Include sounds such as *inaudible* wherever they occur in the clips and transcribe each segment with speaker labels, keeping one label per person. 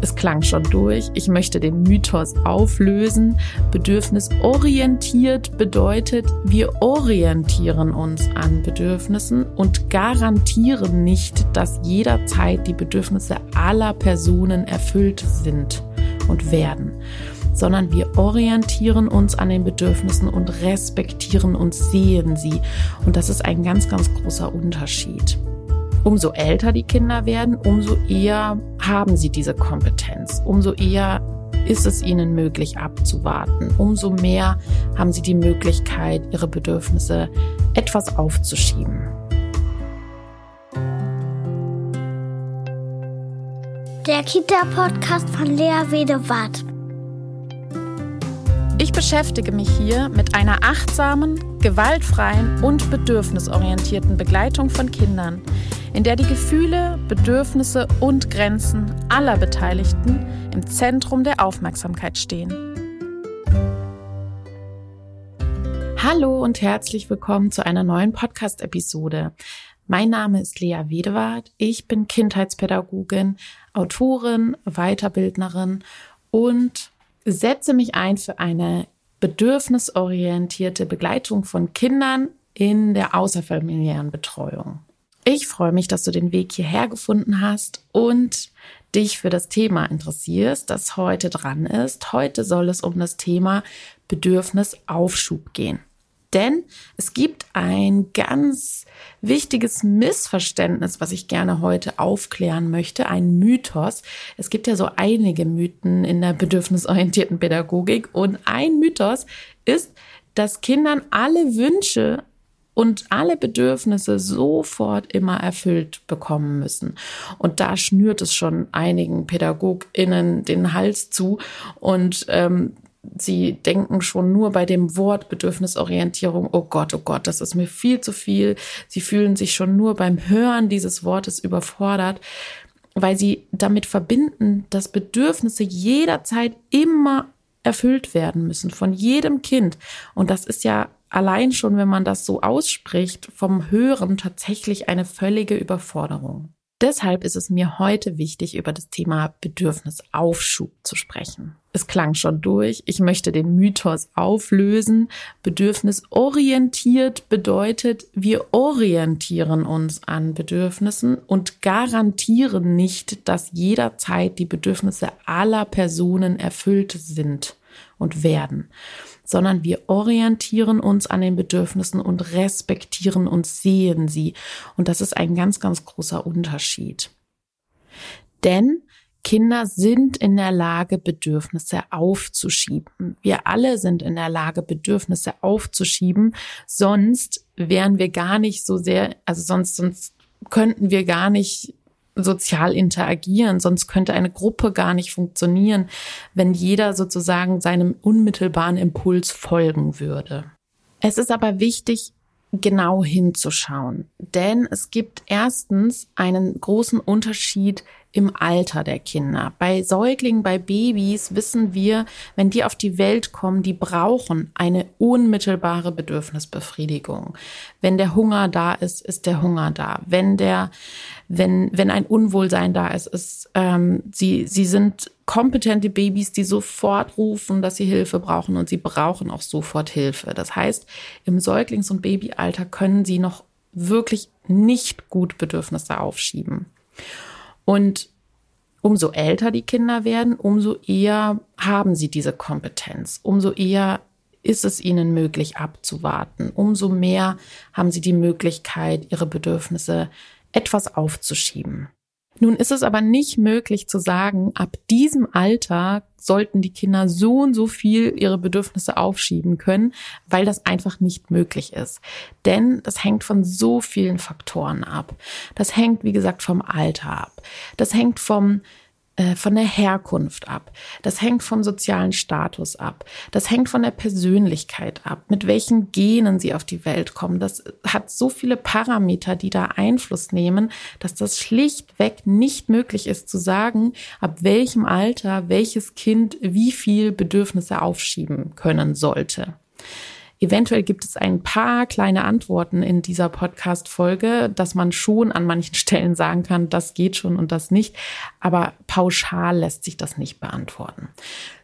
Speaker 1: Es klang schon durch. Ich möchte den Mythos auflösen. Bedürfnisorientiert bedeutet, wir orientieren uns an Bedürfnissen und garantieren nicht, dass jederzeit die Bedürfnisse aller Personen erfüllt sind und werden sondern wir orientieren uns an den Bedürfnissen und respektieren und sehen sie. Und das ist ein ganz, ganz großer Unterschied. Umso älter die Kinder werden, umso eher haben sie diese Kompetenz, umso eher ist es ihnen möglich abzuwarten, umso mehr haben sie die Möglichkeit, ihre Bedürfnisse etwas aufzuschieben.
Speaker 2: Der Kita-Podcast von Lea Wedewart.
Speaker 1: Ich beschäftige mich hier mit einer achtsamen, gewaltfreien und bedürfnisorientierten Begleitung von Kindern, in der die Gefühle, Bedürfnisse und Grenzen aller Beteiligten im Zentrum der Aufmerksamkeit stehen. Hallo und herzlich willkommen zu einer neuen Podcast-Episode. Mein Name ist Lea Wedewart. Ich bin Kindheitspädagogin, Autorin, Weiterbildnerin und setze mich ein für eine bedürfnisorientierte Begleitung von Kindern in der außerfamiliären Betreuung. Ich freue mich, dass du den Weg hierher gefunden hast und dich für das Thema interessierst, das heute dran ist. Heute soll es um das Thema Bedürfnisaufschub gehen. Denn es gibt ein ganz wichtiges Missverständnis, was ich gerne heute aufklären möchte, ein Mythos. Es gibt ja so einige Mythen in der bedürfnisorientierten Pädagogik und ein Mythos ist, dass Kindern alle Wünsche und alle Bedürfnisse sofort immer erfüllt bekommen müssen. Und da schnürt es schon einigen PädagogInnen den Hals zu und ähm, sie denken schon nur bei dem Wort Bedürfnisorientierung, oh Gott, oh Gott, das ist mir viel zu viel. Sie fühlen sich schon nur beim Hören dieses Wortes überfordert, weil sie damit verbinden, dass Bedürfnisse jederzeit immer erfüllt werden müssen von jedem Kind. Und das ist ja allein schon, wenn man das so ausspricht, vom Hören tatsächlich eine völlige Überforderung. Deshalb ist es mir heute wichtig, über das Thema Bedürfnisaufschub zu sprechen. Es klang schon durch. Ich möchte den Mythos auflösen. Bedürfnisorientiert bedeutet, wir orientieren uns an Bedürfnissen und garantieren nicht, dass jederzeit die Bedürfnisse aller Personen erfüllt sind und werden sondern wir orientieren uns an den Bedürfnissen und respektieren und sehen sie. Und das ist ein ganz, ganz großer Unterschied. Denn Kinder sind in der Lage, Bedürfnisse aufzuschieben. Wir alle sind in der Lage, Bedürfnisse aufzuschieben. Sonst wären wir gar nicht so sehr, also sonst, sonst könnten wir gar nicht sozial interagieren, sonst könnte eine Gruppe gar nicht funktionieren, wenn jeder sozusagen seinem unmittelbaren Impuls folgen würde. Es ist aber wichtig, genau hinzuschauen, denn es gibt erstens einen großen Unterschied im Alter der Kinder. Bei Säuglingen, bei Babys wissen wir, wenn die auf die Welt kommen, die brauchen eine unmittelbare Bedürfnisbefriedigung. Wenn der Hunger da ist, ist der Hunger da. Wenn der, wenn, wenn ein Unwohlsein da ist, ist, ähm, sie, sie sind kompetente Babys, die sofort rufen, dass sie Hilfe brauchen und sie brauchen auch sofort Hilfe. Das heißt, im Säuglings- und Babyalter können sie noch wirklich nicht gut Bedürfnisse aufschieben. Und umso älter die Kinder werden, umso eher haben sie diese Kompetenz, umso eher ist es ihnen möglich abzuwarten, umso mehr haben sie die Möglichkeit, ihre Bedürfnisse etwas aufzuschieben. Nun ist es aber nicht möglich zu sagen, ab diesem Alter sollten die Kinder so und so viel ihre Bedürfnisse aufschieben können, weil das einfach nicht möglich ist. Denn das hängt von so vielen Faktoren ab. Das hängt, wie gesagt, vom Alter ab. Das hängt vom äh, von der Herkunft ab. Das hängt vom sozialen Status ab. Das hängt von der Persönlichkeit ab, mit welchen Genen sie auf die Welt kommen. Das hat so viele Parameter, die da Einfluss nehmen, dass das schlichtweg nicht möglich ist zu sagen, ab welchem Alter welches Kind wie viel Bedürfnisse aufschieben können sollte. Eventuell gibt es ein paar kleine Antworten in dieser Podcast-Folge, dass man schon an manchen *laughs* Stellen sagen kann, das geht schon und das nicht. Aber pauschal lässt sich das nicht beantworten.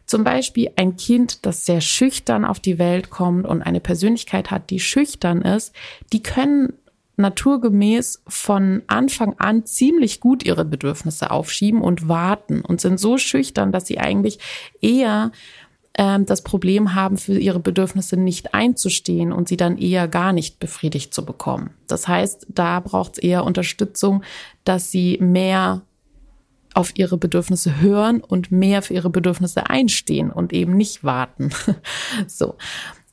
Speaker 1: Zum Beispiel ein Kind, das sehr schüchtern auf die Welt kommt und eine Persönlichkeit hat, die schüchtern ist, die können naturgemäß von Anfang an ziemlich gut ihre Bedürfnisse aufschieben und warten und sind so schüchtern, dass sie eigentlich eher ähm, das Problem haben, für ihre Bedürfnisse nicht einzustehen und sie dann eher gar nicht befriedigt zu bekommen. Das heißt, da braucht es eher Unterstützung, dass sie mehr auf ihre Bedürfnisse hören und mehr für ihre Bedürfnisse einstehen und eben nicht warten. *laughs* so.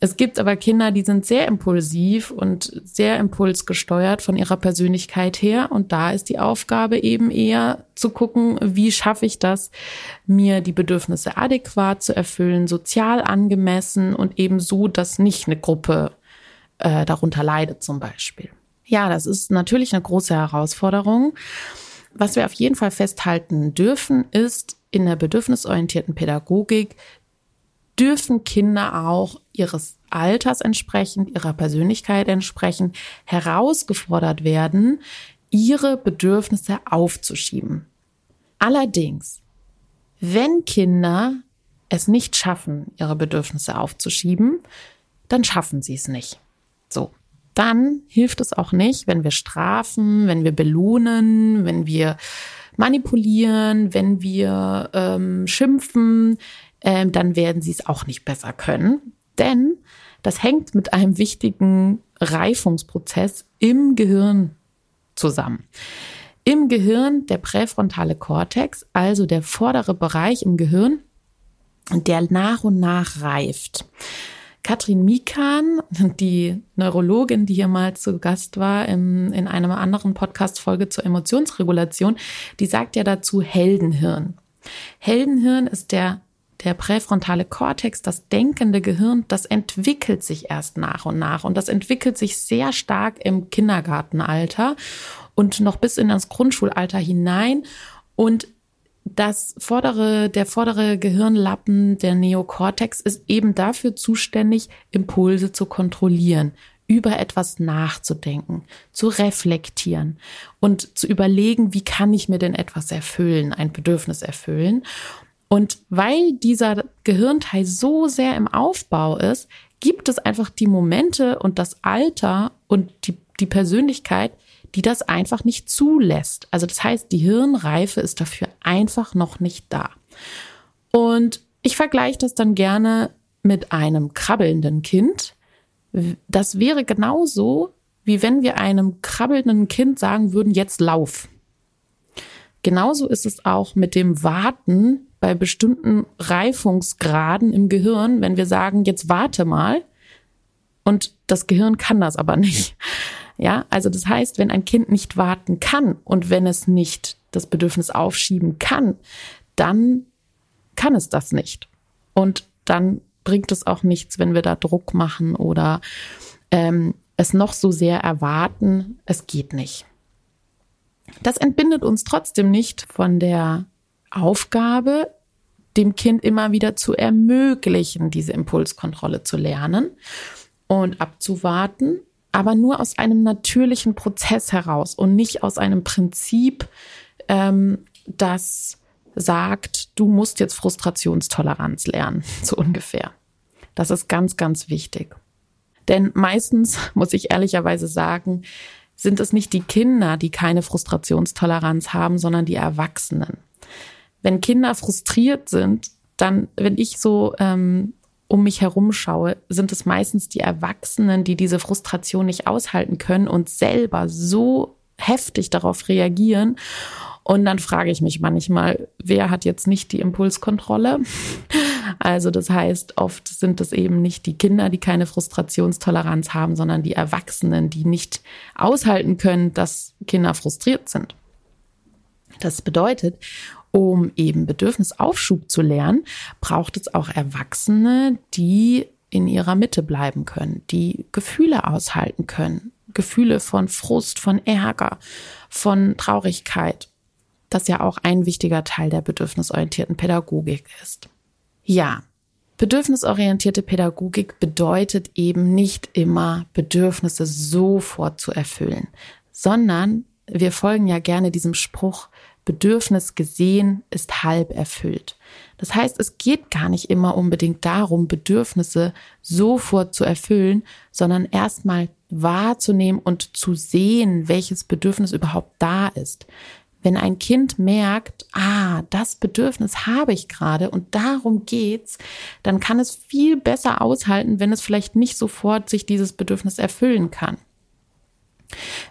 Speaker 1: Es gibt aber Kinder, die sind sehr impulsiv und sehr impulsgesteuert von ihrer Persönlichkeit her. Und da ist die Aufgabe eben eher zu gucken, wie schaffe ich das, mir die Bedürfnisse adäquat zu erfüllen, sozial angemessen und eben so, dass nicht eine Gruppe äh, darunter leidet zum Beispiel. Ja, das ist natürlich eine große Herausforderung. Was wir auf jeden Fall festhalten dürfen, ist in der bedürfnisorientierten Pädagogik dürfen Kinder auch ihres Alters entsprechend, ihrer Persönlichkeit entsprechend herausgefordert werden, ihre Bedürfnisse aufzuschieben. Allerdings, wenn Kinder es nicht schaffen, ihre Bedürfnisse aufzuschieben, dann schaffen sie es nicht. So. Dann hilft es auch nicht, wenn wir strafen, wenn wir belohnen, wenn wir manipulieren, wenn wir ähm, schimpfen, ähm, dann werden sie es auch nicht besser können. Denn das hängt mit einem wichtigen Reifungsprozess im Gehirn zusammen. Im Gehirn der präfrontale Kortex, also der vordere Bereich im Gehirn, der nach und nach reift. Katrin Mikan, die Neurologin, die hier mal zu Gast war im, in einer anderen Podcast-Folge zur Emotionsregulation, die sagt ja dazu Heldenhirn. Heldenhirn ist der der präfrontale Kortex, das denkende Gehirn, das entwickelt sich erst nach und nach. Und das entwickelt sich sehr stark im Kindergartenalter und noch bis in das Grundschulalter hinein. Und das vordere, der vordere Gehirnlappen, der Neokortex, ist eben dafür zuständig, Impulse zu kontrollieren, über etwas nachzudenken, zu reflektieren und zu überlegen, wie kann ich mir denn etwas erfüllen, ein Bedürfnis erfüllen. Und weil dieser Gehirnteil so sehr im Aufbau ist, gibt es einfach die Momente und das Alter und die, die Persönlichkeit, die das einfach nicht zulässt. Also das heißt, die Hirnreife ist dafür einfach noch nicht da. Und ich vergleiche das dann gerne mit einem krabbelnden Kind. Das wäre genauso, wie wenn wir einem krabbelnden Kind sagen würden, jetzt lauf. Genauso ist es auch mit dem Warten bei bestimmten Reifungsgraden im Gehirn, wenn wir sagen, jetzt warte mal. Und das Gehirn kann das aber nicht. Ja, also das heißt, wenn ein Kind nicht warten kann und wenn es nicht das Bedürfnis aufschieben kann, dann kann es das nicht. Und dann bringt es auch nichts, wenn wir da Druck machen oder ähm, es noch so sehr erwarten. Es geht nicht. Das entbindet uns trotzdem nicht von der Aufgabe, dem Kind immer wieder zu ermöglichen, diese Impulskontrolle zu lernen und abzuwarten, aber nur aus einem natürlichen Prozess heraus und nicht aus einem Prinzip, ähm, das sagt, du musst jetzt Frustrationstoleranz lernen, *laughs* so ungefähr. Das ist ganz, ganz wichtig. Denn meistens, muss ich ehrlicherweise sagen, sind es nicht die Kinder, die keine Frustrationstoleranz haben, sondern die Erwachsenen wenn Kinder frustriert sind, dann, wenn ich so ähm, um mich herum schaue, sind es meistens die Erwachsenen, die diese Frustration nicht aushalten können und selber so heftig darauf reagieren. Und dann frage ich mich manchmal, wer hat jetzt nicht die Impulskontrolle? Also das heißt, oft sind es eben nicht die Kinder, die keine Frustrationstoleranz haben, sondern die Erwachsenen, die nicht aushalten können, dass Kinder frustriert sind. Das bedeutet, um eben Bedürfnisaufschub zu lernen, braucht es auch Erwachsene, die in ihrer Mitte bleiben können, die Gefühle aushalten können. Gefühle von Frust, von Ärger, von Traurigkeit, das ja auch ein wichtiger Teil der bedürfnisorientierten Pädagogik ist. Ja, Bedürfnisorientierte Pädagogik bedeutet eben nicht immer, Bedürfnisse sofort zu erfüllen, sondern wir folgen ja gerne diesem Spruch, Bedürfnis gesehen ist halb erfüllt. Das heißt, es geht gar nicht immer unbedingt darum, Bedürfnisse sofort zu erfüllen, sondern erstmal wahrzunehmen und zu sehen, welches Bedürfnis überhaupt da ist. Wenn ein Kind merkt, ah, das Bedürfnis habe ich gerade und darum geht's, dann kann es viel besser aushalten, wenn es vielleicht nicht sofort sich dieses Bedürfnis erfüllen kann.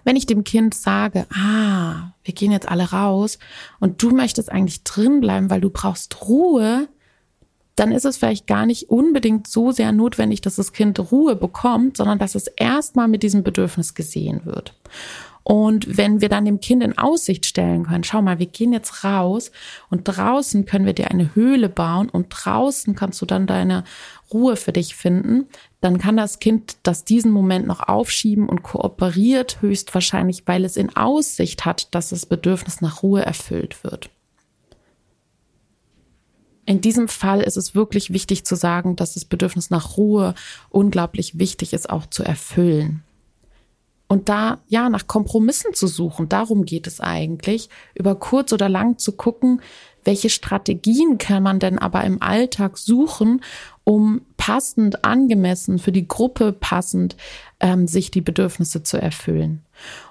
Speaker 1: Wenn ich dem Kind sage, ah, wir gehen jetzt alle raus und du möchtest eigentlich drin bleiben, weil du brauchst Ruhe, dann ist es vielleicht gar nicht unbedingt so sehr notwendig, dass das Kind Ruhe bekommt, sondern dass es erstmal mit diesem Bedürfnis gesehen wird. Und wenn wir dann dem Kind in Aussicht stellen können, schau mal, wir gehen jetzt raus und draußen können wir dir eine Höhle bauen und draußen kannst du dann deine Ruhe für dich finden, dann kann das Kind das diesen Moment noch aufschieben und kooperiert höchstwahrscheinlich, weil es in Aussicht hat, dass das Bedürfnis nach Ruhe erfüllt wird. In diesem Fall ist es wirklich wichtig zu sagen, dass das Bedürfnis nach Ruhe unglaublich wichtig ist, auch zu erfüllen. Und da, ja, nach Kompromissen zu suchen, darum geht es eigentlich, über kurz oder lang zu gucken, welche Strategien kann man denn aber im Alltag suchen, um passend, angemessen, für die Gruppe passend, ähm, sich die Bedürfnisse zu erfüllen.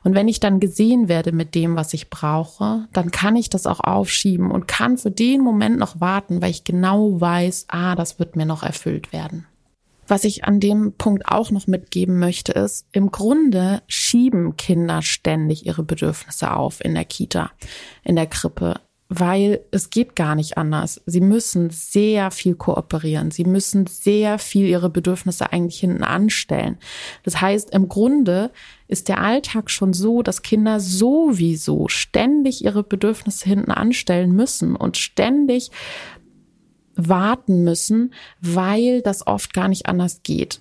Speaker 1: Und wenn ich dann gesehen werde mit dem, was ich brauche, dann kann ich das auch aufschieben und kann für den Moment noch warten, weil ich genau weiß, ah, das wird mir noch erfüllt werden. Was ich an dem Punkt auch noch mitgeben möchte, ist, im Grunde schieben Kinder ständig ihre Bedürfnisse auf in der Kita, in der Krippe weil es geht gar nicht anders. Sie müssen sehr viel kooperieren. Sie müssen sehr viel ihre Bedürfnisse eigentlich hinten anstellen. Das heißt, im Grunde ist der Alltag schon so, dass Kinder sowieso ständig ihre Bedürfnisse hinten anstellen müssen und ständig warten müssen, weil das oft gar nicht anders geht.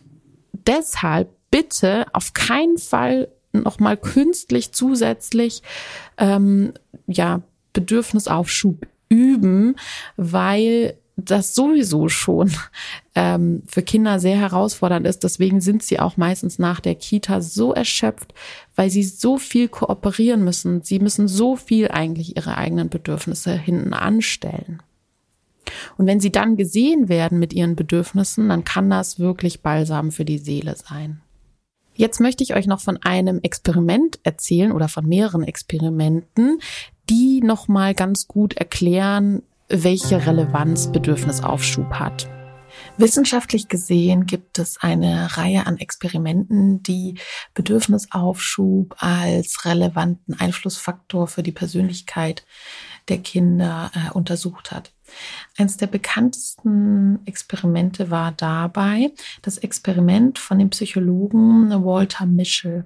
Speaker 1: Deshalb bitte auf keinen Fall nochmal künstlich zusätzlich ähm, ja Bedürfnisaufschub üben, weil das sowieso schon ähm, für Kinder sehr herausfordernd ist. Deswegen sind sie auch meistens nach der Kita so erschöpft, weil sie so viel kooperieren müssen. Sie müssen so viel eigentlich ihre eigenen Bedürfnisse hinten anstellen. Und wenn sie dann gesehen werden mit ihren Bedürfnissen, dann kann das wirklich Balsam für die Seele sein. Jetzt möchte ich euch noch von einem Experiment erzählen oder von mehreren Experimenten, die nochmal ganz gut erklären, welche Relevanz Bedürfnisaufschub hat. Wissenschaftlich gesehen gibt es eine Reihe an Experimenten, die Bedürfnisaufschub als relevanten Einflussfaktor für die Persönlichkeit der Kinder äh, untersucht hat. Eines der bekanntesten Experimente war dabei das Experiment von dem Psychologen Walter Mischel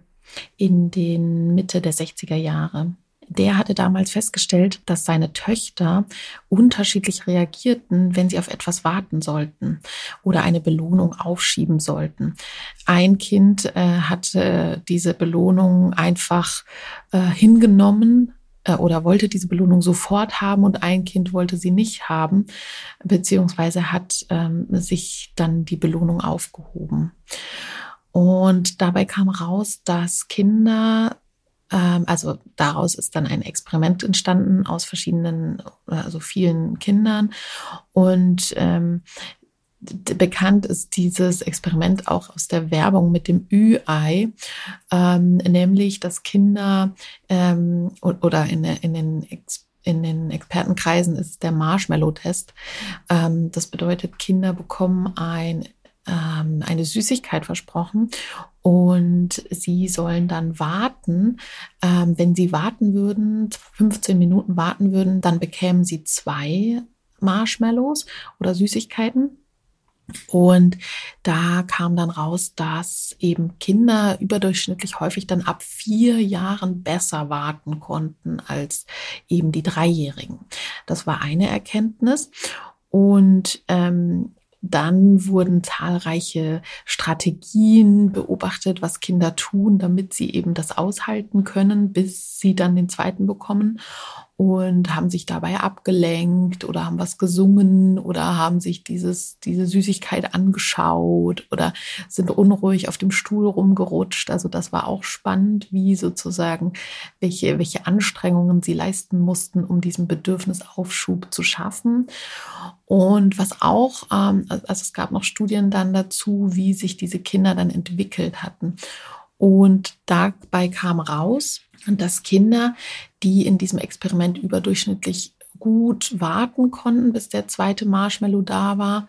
Speaker 1: in den Mitte der 60er Jahre der hatte damals festgestellt, dass seine Töchter unterschiedlich reagierten, wenn sie auf etwas warten sollten oder eine Belohnung aufschieben sollten. Ein Kind äh, hatte diese Belohnung einfach äh, hingenommen äh, oder wollte diese Belohnung sofort haben und ein Kind wollte sie nicht haben, beziehungsweise hat ähm, sich dann die Belohnung aufgehoben. Und dabei kam raus, dass Kinder ähm, also daraus ist dann ein Experiment entstanden aus verschiedenen, also vielen Kindern. Und ähm, bekannt ist dieses Experiment auch aus der Werbung mit dem Ü-Ei, ähm, nämlich dass Kinder ähm, oder in, in den in den Expertenkreisen ist der Marshmallow-Test. Ähm, das bedeutet, Kinder bekommen ein ähm, eine Süßigkeit versprochen und sie sollen dann warten. Ähm, wenn sie warten würden, 15 Minuten warten würden, dann bekämen sie zwei Marshmallows oder Süßigkeiten. Und da kam dann raus, dass eben Kinder überdurchschnittlich häufig dann ab vier Jahren besser warten konnten als eben die Dreijährigen. Das war eine Erkenntnis. Und ähm, dann wurden zahlreiche Strategien beobachtet, was Kinder tun, damit sie eben das aushalten können, bis sie dann den zweiten bekommen. Und haben sich dabei abgelenkt oder haben was gesungen oder haben sich dieses, diese Süßigkeit angeschaut oder sind unruhig auf dem Stuhl rumgerutscht. Also das war auch spannend, wie sozusagen, welche, welche Anstrengungen sie leisten mussten, um diesen Bedürfnisaufschub zu schaffen. Und was auch, ähm, also es gab noch Studien dann dazu, wie sich diese Kinder dann entwickelt hatten. Und dabei kam raus, dass Kinder, die in diesem Experiment überdurchschnittlich gut warten konnten, bis der zweite Marshmallow da war,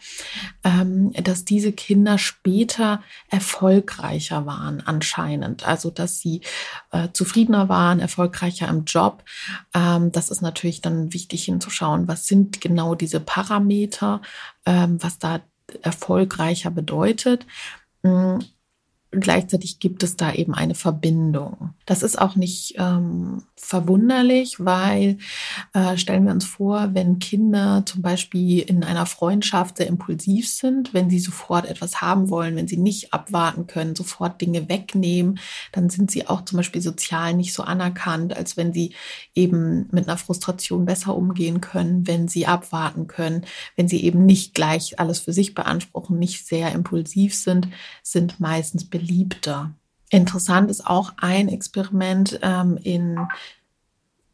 Speaker 1: ähm, dass diese Kinder später erfolgreicher waren anscheinend. Also dass sie äh, zufriedener waren, erfolgreicher im Job. Ähm, das ist natürlich dann wichtig hinzuschauen, was sind genau diese Parameter, ähm, was da erfolgreicher bedeutet. Gleichzeitig gibt es da eben eine Verbindung. Das ist auch nicht ähm, verwunderlich, weil äh, stellen wir uns vor, wenn Kinder zum Beispiel in einer Freundschaft sehr impulsiv sind, wenn sie sofort etwas haben wollen, wenn sie nicht abwarten können, sofort Dinge wegnehmen, dann sind sie auch zum Beispiel sozial nicht so anerkannt, als wenn sie eben mit einer Frustration besser umgehen können, wenn sie abwarten können, wenn sie eben nicht gleich alles für sich beanspruchen, nicht sehr impulsiv sind, sind meistens beliebter. Interessant ist auch ein Experiment ähm, in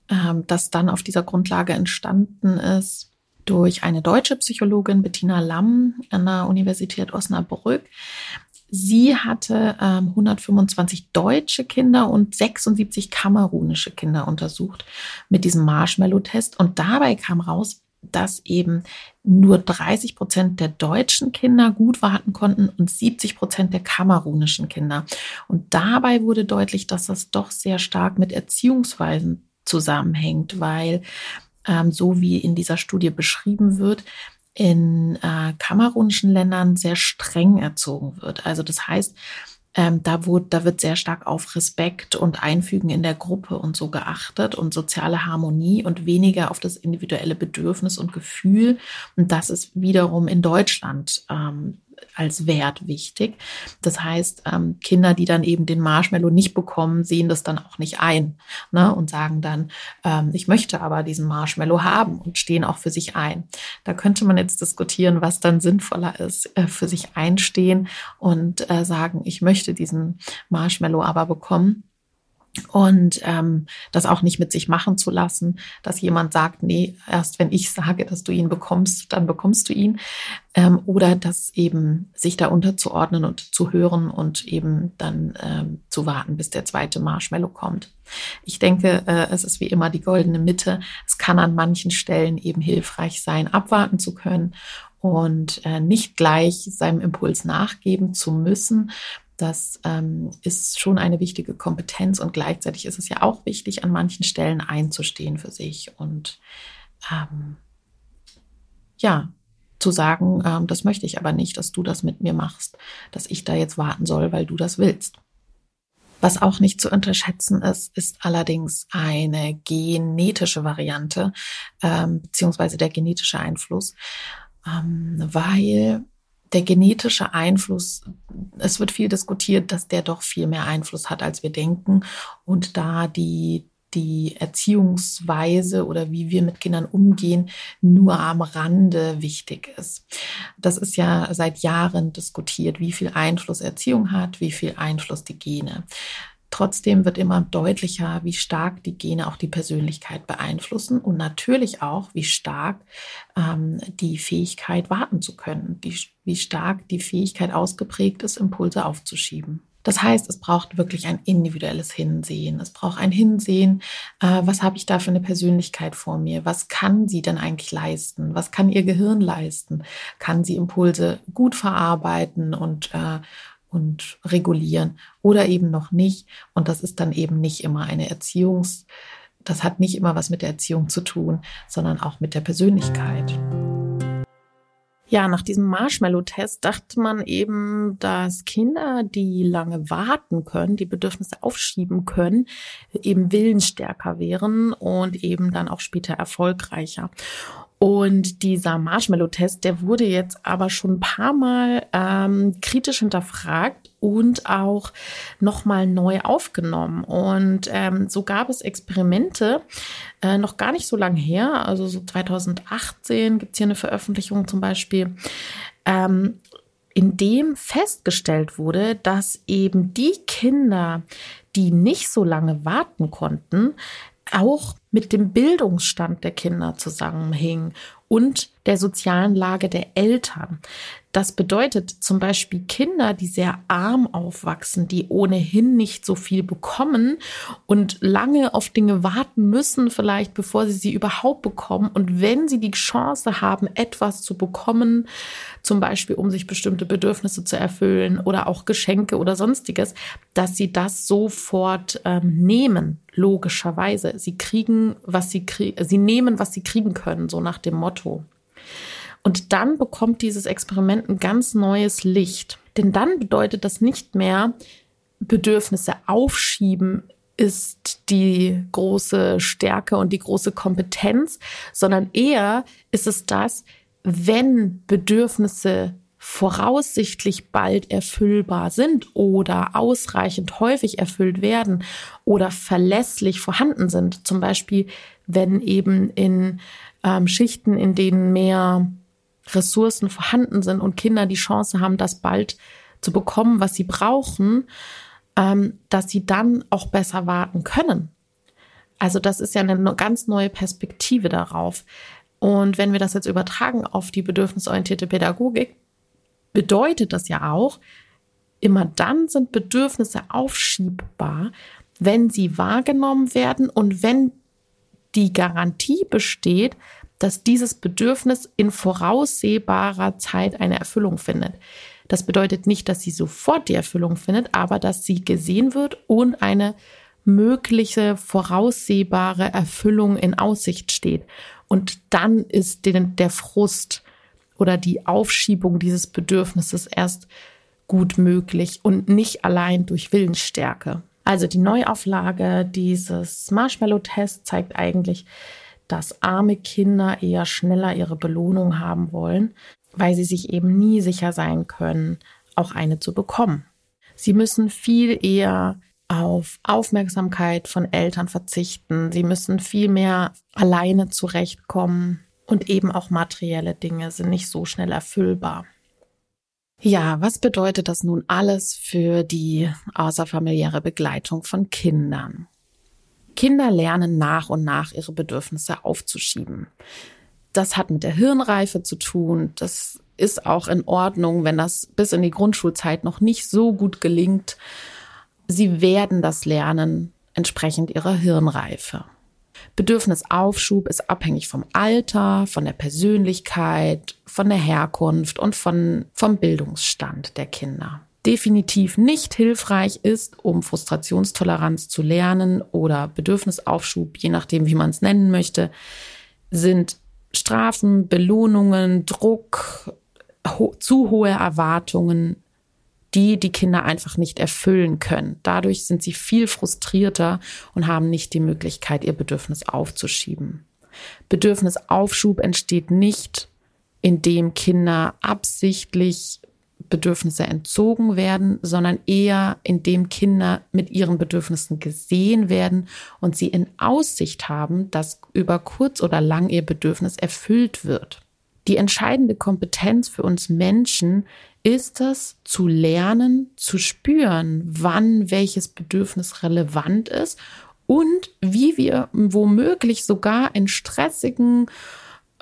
Speaker 1: ähm, das dann auf dieser Grundlage entstanden ist durch eine deutsche Psychologin Bettina Lamm an der Universität Osnabrück. Sie hatte ähm, 125 deutsche Kinder und 76 kamerunische Kinder untersucht mit diesem Marshmallow-Test. Und dabei kam raus, dass eben nur 30 Prozent der deutschen Kinder gut warten konnten und 70 Prozent der kamerunischen Kinder. Und dabei wurde deutlich, dass das doch sehr stark mit Erziehungsweisen zusammenhängt, weil ähm, so wie in dieser Studie beschrieben wird, in äh, kamerunischen Ländern sehr streng erzogen wird. Also das heißt, ähm, da, wurde, da wird sehr stark auf Respekt und Einfügen in der Gruppe und so geachtet und soziale Harmonie und weniger auf das individuelle Bedürfnis und Gefühl. Und das ist wiederum in Deutschland ähm, als Wert wichtig. Das heißt, ähm, Kinder, die dann eben den Marshmallow nicht bekommen, sehen das dann auch nicht ein ne, und sagen dann, ähm, ich möchte aber diesen Marshmallow haben und stehen auch für sich ein. Da könnte man jetzt diskutieren, was dann sinnvoller ist, äh, für sich einstehen und äh, sagen, ich möchte diesen Marshmallow aber bekommen und ähm, das auch nicht mit sich machen zu lassen, dass jemand sagt, nee, erst wenn ich sage, dass du ihn bekommst, dann bekommst du ihn. Ähm, oder das eben sich da unterzuordnen und zu hören und eben dann ähm, zu warten, bis der zweite Marshmallow kommt. Ich denke, äh, es ist wie immer die goldene Mitte. Es kann an manchen Stellen eben hilfreich sein, abwarten zu können und äh, nicht gleich seinem Impuls nachgeben zu müssen, das ähm, ist schon eine wichtige Kompetenz und gleichzeitig ist es ja auch wichtig, an manchen Stellen einzustehen für sich und ähm, ja, zu sagen, ähm, das möchte ich aber nicht, dass du das mit mir machst, dass ich da jetzt warten soll, weil du das willst. Was auch nicht zu unterschätzen ist, ist allerdings eine genetische Variante, ähm, beziehungsweise der genetische Einfluss, ähm, weil der genetische Einfluss, es wird viel diskutiert, dass der doch viel mehr Einfluss hat, als wir denken. Und da die, die Erziehungsweise oder wie wir mit Kindern umgehen, nur am Rande wichtig ist. Das ist ja seit Jahren diskutiert, wie viel Einfluss Erziehung hat, wie viel Einfluss die Gene. Trotzdem wird immer deutlicher, wie stark die Gene auch die Persönlichkeit beeinflussen und natürlich auch, wie stark ähm, die Fähigkeit warten zu können, wie, wie stark die Fähigkeit ausgeprägt ist, Impulse aufzuschieben. Das heißt, es braucht wirklich ein individuelles Hinsehen. Es braucht ein Hinsehen, äh, was habe ich da für eine Persönlichkeit vor mir? Was kann sie denn eigentlich leisten? Was kann ihr Gehirn leisten? Kann sie Impulse gut verarbeiten und, äh, und regulieren oder eben noch nicht. Und das ist dann eben nicht immer eine Erziehungs, das hat nicht immer was mit der Erziehung zu tun, sondern auch mit der Persönlichkeit. Ja, nach diesem Marshmallow-Test dachte man eben, dass Kinder, die lange warten können, die Bedürfnisse aufschieben können, eben willensstärker wären und eben dann auch später erfolgreicher. Und dieser Marshmallow-Test, der wurde jetzt aber schon ein paar Mal ähm, kritisch hinterfragt und auch nochmal neu aufgenommen. Und ähm, so gab es Experimente, äh, noch gar nicht so lange her, also so 2018 gibt es hier eine Veröffentlichung zum Beispiel, ähm, in dem festgestellt wurde, dass eben die Kinder, die nicht so lange warten konnten, auch mit dem Bildungsstand der Kinder zusammenhing und der sozialen Lage der Eltern. Das bedeutet zum Beispiel Kinder, die sehr arm aufwachsen, die ohnehin nicht so viel bekommen und lange auf Dinge warten müssen, vielleicht bevor sie sie überhaupt bekommen. Und wenn sie die Chance haben, etwas zu bekommen, zum Beispiel um sich bestimmte Bedürfnisse zu erfüllen oder auch Geschenke oder sonstiges, dass sie das sofort ähm, nehmen, logischerweise. Sie kriegen, was sie kriegen, sie nehmen, was sie kriegen können, so nach dem Motto. Und dann bekommt dieses Experiment ein ganz neues Licht. Denn dann bedeutet das nicht mehr, Bedürfnisse aufschieben ist die große Stärke und die große Kompetenz, sondern eher ist es das, wenn Bedürfnisse voraussichtlich bald erfüllbar sind oder ausreichend häufig erfüllt werden oder verlässlich vorhanden sind. Zum Beispiel, wenn eben in ähm, Schichten, in denen mehr Ressourcen vorhanden sind und Kinder die Chance haben, das bald zu bekommen, was sie brauchen, ähm, dass sie dann auch besser warten können. Also das ist ja eine ganz neue Perspektive darauf. Und wenn wir das jetzt übertragen auf die bedürfnisorientierte Pädagogik, bedeutet das ja auch, immer dann sind Bedürfnisse aufschiebbar, wenn sie wahrgenommen werden und wenn die Garantie besteht, dass dieses Bedürfnis in voraussehbarer Zeit eine Erfüllung findet. Das bedeutet nicht, dass sie sofort die Erfüllung findet, aber dass sie gesehen wird und eine mögliche voraussehbare Erfüllung in Aussicht steht. Und dann ist der Frust oder die Aufschiebung dieses Bedürfnisses erst gut möglich und nicht allein durch Willensstärke. Also die Neuauflage dieses Marshmallow-Tests zeigt eigentlich, dass arme Kinder eher schneller ihre Belohnung haben wollen, weil sie sich eben nie sicher sein können, auch eine zu bekommen. Sie müssen viel eher auf Aufmerksamkeit von Eltern verzichten. Sie müssen viel mehr alleine zurechtkommen und eben auch materielle Dinge sind nicht so schnell erfüllbar. Ja, was bedeutet das nun alles für die außerfamiliäre Begleitung von Kindern? Kinder lernen nach und nach ihre Bedürfnisse aufzuschieben. Das hat mit der Hirnreife zu tun. Das ist auch in Ordnung, wenn das bis in die Grundschulzeit noch nicht so gut gelingt. Sie werden das lernen entsprechend ihrer Hirnreife. Bedürfnisaufschub ist abhängig vom Alter, von der Persönlichkeit, von der Herkunft und von, vom Bildungsstand der Kinder definitiv nicht hilfreich ist, um Frustrationstoleranz zu lernen oder Bedürfnisaufschub, je nachdem, wie man es nennen möchte, sind Strafen, Belohnungen, Druck, ho zu hohe Erwartungen, die die Kinder einfach nicht erfüllen können. Dadurch sind sie viel frustrierter und haben nicht die Möglichkeit, ihr Bedürfnis aufzuschieben. Bedürfnisaufschub entsteht nicht, indem Kinder absichtlich Bedürfnisse entzogen werden, sondern eher indem Kinder mit ihren Bedürfnissen gesehen werden und sie in Aussicht haben, dass über kurz oder lang ihr Bedürfnis erfüllt wird. Die entscheidende Kompetenz für uns Menschen ist es, zu lernen, zu spüren, wann welches Bedürfnis relevant ist und wie wir womöglich sogar in stressigen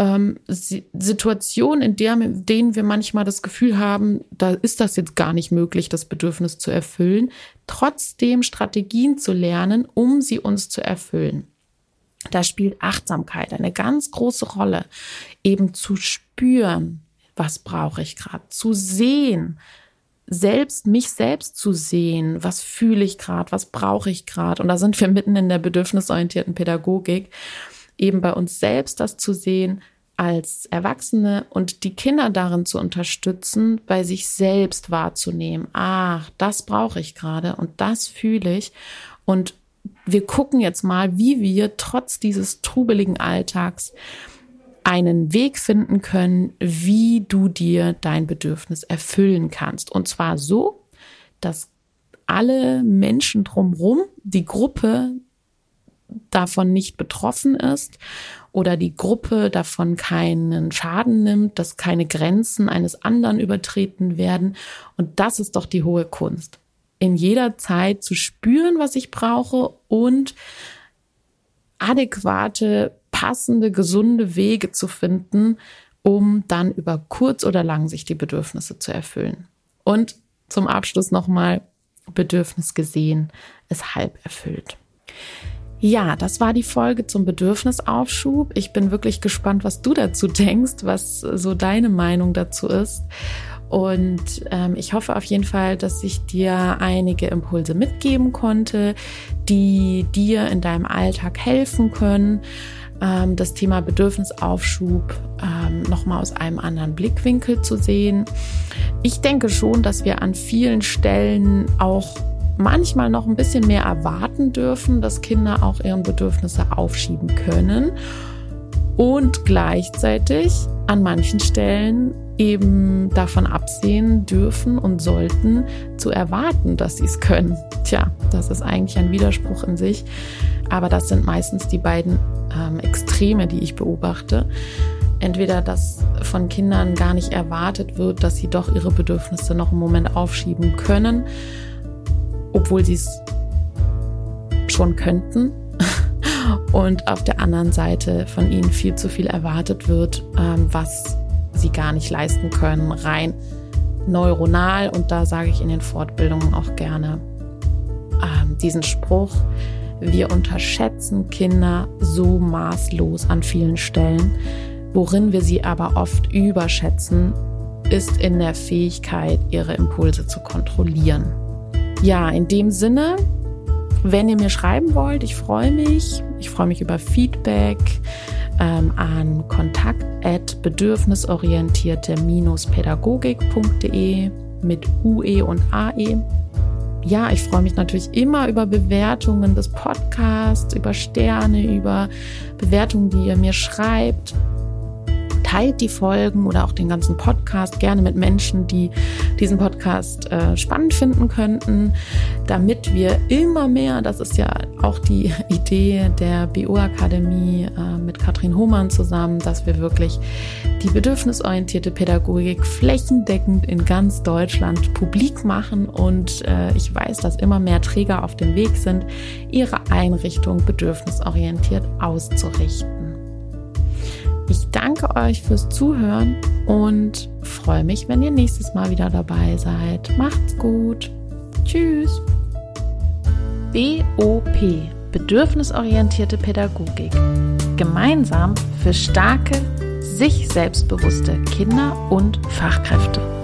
Speaker 1: ähm, Situationen, in der, denen wir manchmal das Gefühl haben, da ist das jetzt gar nicht möglich, das Bedürfnis zu erfüllen, trotzdem Strategien zu lernen, um sie uns zu erfüllen. Da spielt Achtsamkeit eine ganz große Rolle, eben zu spüren, was brauche ich gerade, zu sehen, selbst mich selbst zu sehen, was fühle ich gerade, was brauche ich gerade. Und da sind wir mitten in der bedürfnisorientierten Pädagogik eben bei uns selbst das zu sehen als Erwachsene und die Kinder darin zu unterstützen, bei sich selbst wahrzunehmen, ach, das brauche ich gerade und das fühle ich. Und wir gucken jetzt mal, wie wir trotz dieses trubeligen Alltags einen Weg finden können, wie du dir dein Bedürfnis erfüllen kannst. Und zwar so, dass alle Menschen drumherum, die Gruppe davon nicht betroffen ist oder die Gruppe davon keinen Schaden nimmt, dass keine Grenzen eines anderen übertreten werden. Und das ist doch die hohe Kunst. In jeder Zeit zu spüren, was ich brauche und adäquate, passende, gesunde Wege zu finden, um dann über kurz oder lang sich die Bedürfnisse zu erfüllen. Und zum Abschluss nochmal Bedürfnis gesehen, ist halb erfüllt. Ja, das war die Folge zum Bedürfnisaufschub. Ich bin wirklich gespannt, was du dazu denkst, was so deine Meinung dazu ist. Und ähm, ich hoffe auf jeden Fall, dass ich dir einige Impulse mitgeben konnte, die dir in deinem Alltag helfen können, ähm, das Thema Bedürfnisaufschub ähm, nochmal aus einem anderen Blickwinkel zu sehen. Ich denke schon, dass wir an vielen Stellen auch manchmal noch ein bisschen mehr erwarten dürfen, dass Kinder auch ihren Bedürfnisse aufschieben können und gleichzeitig an manchen Stellen eben davon absehen dürfen und sollten, zu erwarten, dass sie es können. Tja, das ist eigentlich ein Widerspruch in sich, aber das sind meistens die beiden ähm, Extreme, die ich beobachte. Entweder, dass von Kindern gar nicht erwartet wird, dass sie doch ihre Bedürfnisse noch einen Moment aufschieben können obwohl sie es schon könnten. *laughs* Und auf der anderen Seite von ihnen viel zu viel erwartet wird, ähm, was sie gar nicht leisten können, rein neuronal. Und da sage ich in den Fortbildungen auch gerne ähm, diesen Spruch, wir unterschätzen Kinder so maßlos an vielen Stellen. Worin wir sie aber oft überschätzen, ist in der Fähigkeit, ihre Impulse zu kontrollieren. Ja, in dem Sinne, wenn ihr mir schreiben wollt, ich freue mich. Ich freue mich über Feedback ähm, an kontakt at bedürfnisorientierte-pädagogik.de mit UE und AE. Ja, ich freue mich natürlich immer über Bewertungen des Podcasts, über Sterne, über Bewertungen, die ihr mir schreibt teilt die Folgen oder auch den ganzen Podcast gerne mit Menschen, die diesen Podcast äh, spannend finden könnten, damit wir immer mehr, das ist ja auch die *laughs* Idee der BU Akademie äh, mit Katrin Hohmann zusammen, dass wir wirklich die bedürfnisorientierte Pädagogik flächendeckend in ganz Deutschland publik machen und äh, ich weiß, dass immer mehr Träger auf dem Weg sind, ihre Einrichtung bedürfnisorientiert auszurichten. Ich danke euch fürs Zuhören und freue mich, wenn ihr nächstes Mal wieder dabei seid. Macht's gut. Tschüss. BOP Bedürfnisorientierte Pädagogik. Gemeinsam für starke, sich selbstbewusste Kinder und Fachkräfte.